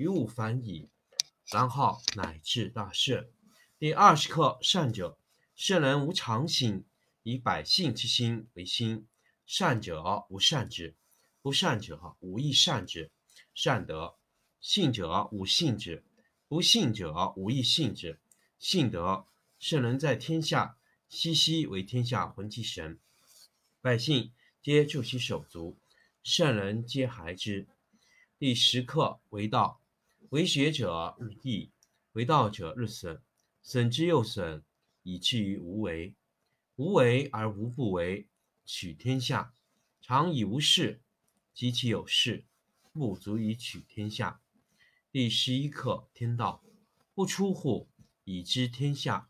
于物反矣，然后乃至大顺。第二十课：善者，圣人无常心，以百姓之心为心。善者无善之，不善者无亦善之。善德，信者无信之，不信者无亦信之。信德，圣人在天下，熙熙为天下浑其神，百姓皆助其手足，圣人皆孩之。第十课：为道。为学者日益，为道者日损，损之又损，以至于无为。无为而无不为，取天下常以无事，及其有事，不足以取天下。第十一课天道，不出户，以知天下；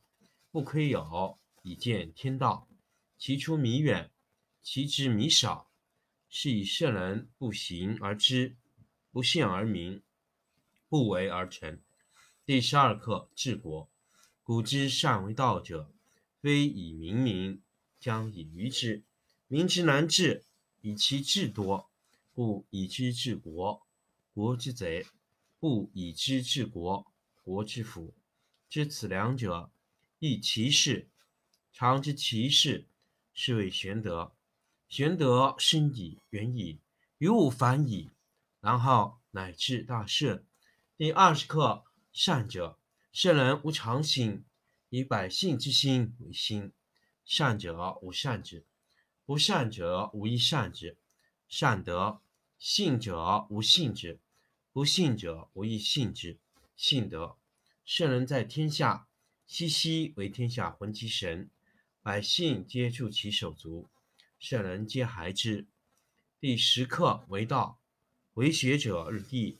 不窥有，以见天道。其出弥远，其知弥少。是以圣人不行而知，不见而明。不为而成。第十二课治国。古之善为道者，非以明民，将以愚之。民之难治，以其智多，故以知治国，国之贼；不以知治国，国之福。知此两者，亦其事。常知其事，是谓玄德。玄德深矣，远矣，于物反矣，然后乃至大顺。第二十课：善者，圣人无常心，以百姓之心为心。善者无善之，不善者无亦善之。善德，信者无信之，不信者无亦信之。信德，圣人在天下，熙熙为天下浑其神，百姓皆助其手足，圣人皆孩之。第十课：为道，为学者日益。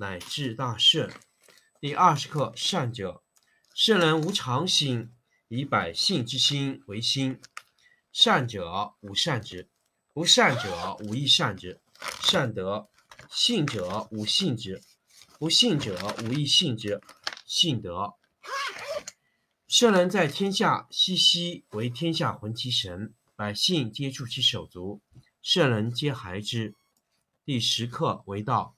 乃至大圣。第二十课：善者，圣人无常心，以百姓之心为心。善者无善之，不善者无亦善之。善德，信者无信之，不信者无亦信之。信德，圣人在天下，熙熙为天下浑其神，百姓皆助其手足，圣人皆孩之。第十课：为道。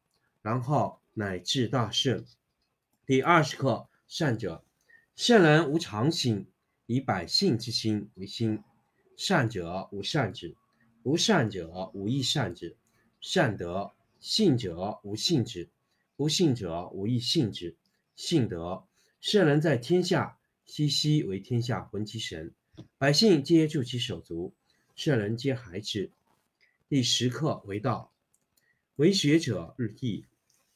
然后乃至大顺。第二十课。善者，圣人无常心，以百姓之心为心。善者无善之，不善者无亦善之。善德，信者无信之，不信者无亦信之。信德，圣人在天下，熙熙为天下浑其神，百姓皆助其手足，圣人皆孩之。第十课为道，为学者日益，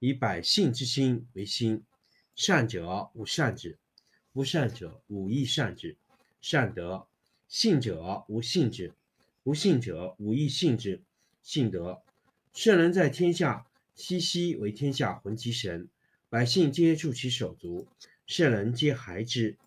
以百姓之心为心。善者无善之，不善者无亦善之。善德，信者无信之，不信者无亦信之。信德，圣人在天下，熙熙为天下浑其神，百姓皆助其手足，圣人皆孩之。